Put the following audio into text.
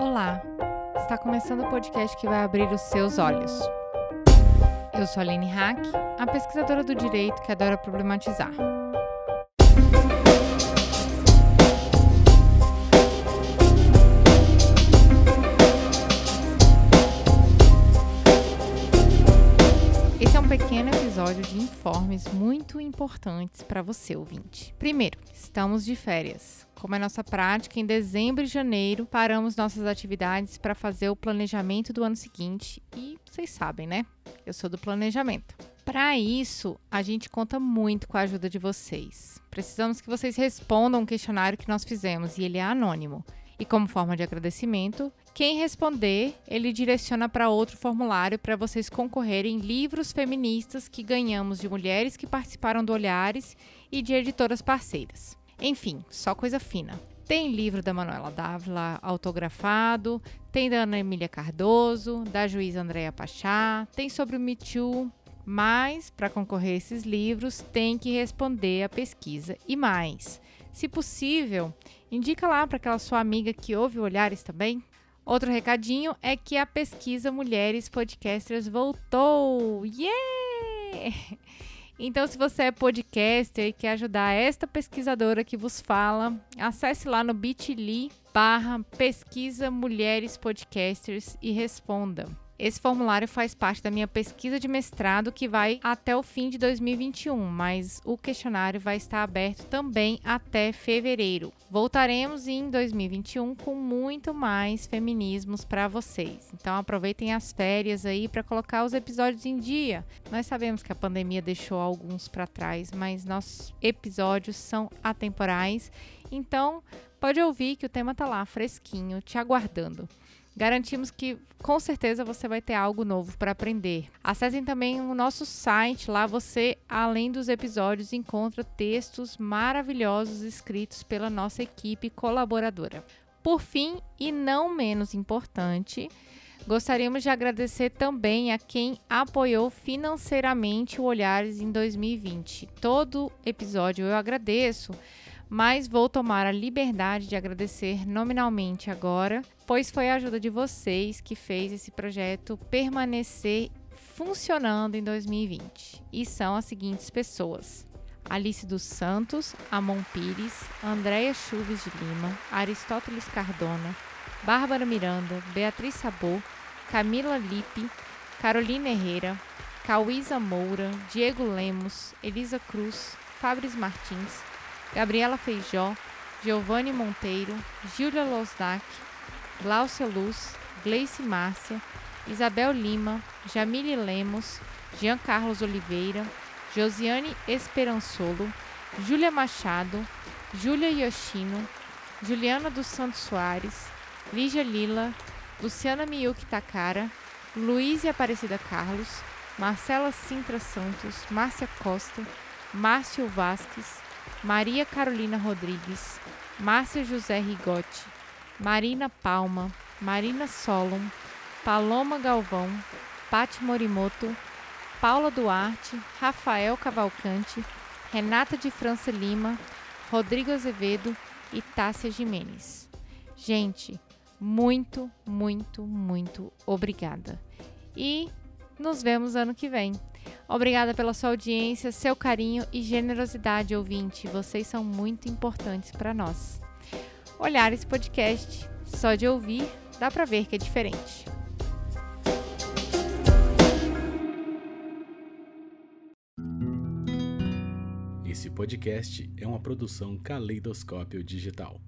Olá! Está começando o podcast que vai abrir os seus olhos. Eu sou a Aline Hack, a pesquisadora do direito que adora problematizar. Episódio de informes muito importantes para você, ouvinte. Primeiro, estamos de férias. Como é nossa prática, em dezembro e janeiro paramos nossas atividades para fazer o planejamento do ano seguinte e vocês sabem, né? Eu sou do planejamento. Para isso, a gente conta muito com a ajuda de vocês. Precisamos que vocês respondam um questionário que nós fizemos e ele é anônimo. E como forma de agradecimento, quem responder, ele direciona para outro formulário para vocês concorrerem livros feministas que ganhamos de mulheres que participaram do Olhares e de editoras parceiras. Enfim, só coisa fina. Tem livro da Manuela Dávila autografado, tem da Ana Emília Cardoso, da juíza Andréa Pachá, tem sobre o Me Too, mas para concorrer a esses livros tem que responder a pesquisa e mais. Se possível, indica lá para aquela sua amiga que ouve Olhares também. Outro recadinho é que a pesquisa Mulheres Podcasters voltou! Yeah! Então, se você é podcaster e quer ajudar esta pesquisadora que vos fala, acesse lá no bit.ly barra pesquisa mulheres podcasters e responda. Esse formulário faz parte da minha pesquisa de mestrado que vai até o fim de 2021, mas o questionário vai estar aberto também até fevereiro. Voltaremos em 2021 com muito mais feminismos para vocês. Então aproveitem as férias aí para colocar os episódios em dia. Nós sabemos que a pandemia deixou alguns para trás, mas nossos episódios são atemporais. Então, pode ouvir que o tema tá lá fresquinho, te aguardando. Garantimos que com certeza você vai ter algo novo para aprender. Acessem também o nosso site, lá você, além dos episódios, encontra textos maravilhosos escritos pela nossa equipe colaboradora. Por fim, e não menos importante, gostaríamos de agradecer também a quem apoiou financeiramente o Olhares em 2020. Todo episódio eu agradeço mas vou tomar a liberdade de agradecer nominalmente agora, pois foi a ajuda de vocês que fez esse projeto permanecer funcionando em 2020. E são as seguintes pessoas: Alice dos Santos, Amon Pires, Andréia Chuves de Lima, Aristóteles Cardona, Bárbara Miranda, Beatriz Sabor, Camila Lipe, Carolina Herrera, Cauísa Moura, Diego Lemos, Elisa Cruz, Fabris Martins, Gabriela Feijó, Giovanni Monteiro, Gília Losnak, Glaucia Luz, Gleice Márcia, Isabel Lima, Jamile Lemos, Jean Carlos Oliveira, Josiane Esperançolo, Júlia Machado, Júlia Yoshino, Juliana dos Santos Soares, Lígia Lila, Luciana Miyuki Takara, Luiz Aparecida Carlos, Marcela Sintra Santos, Márcia Costa, Márcio Vasques, Maria Carolina Rodrigues, Márcia José Rigotti, Marina Palma, Marina Solon, Paloma Galvão, Pati Morimoto, Paula Duarte, Rafael Cavalcante, Renata de França Lima, Rodrigo Azevedo e Tássia Jimenez. Gente, muito, muito, muito obrigada. E nos vemos ano que vem. Obrigada pela sua audiência, seu carinho e generosidade, ouvinte. Vocês são muito importantes para nós. Olhar esse podcast, só de ouvir, dá para ver que é diferente. Esse podcast é uma produção Caleidoscópio Digital.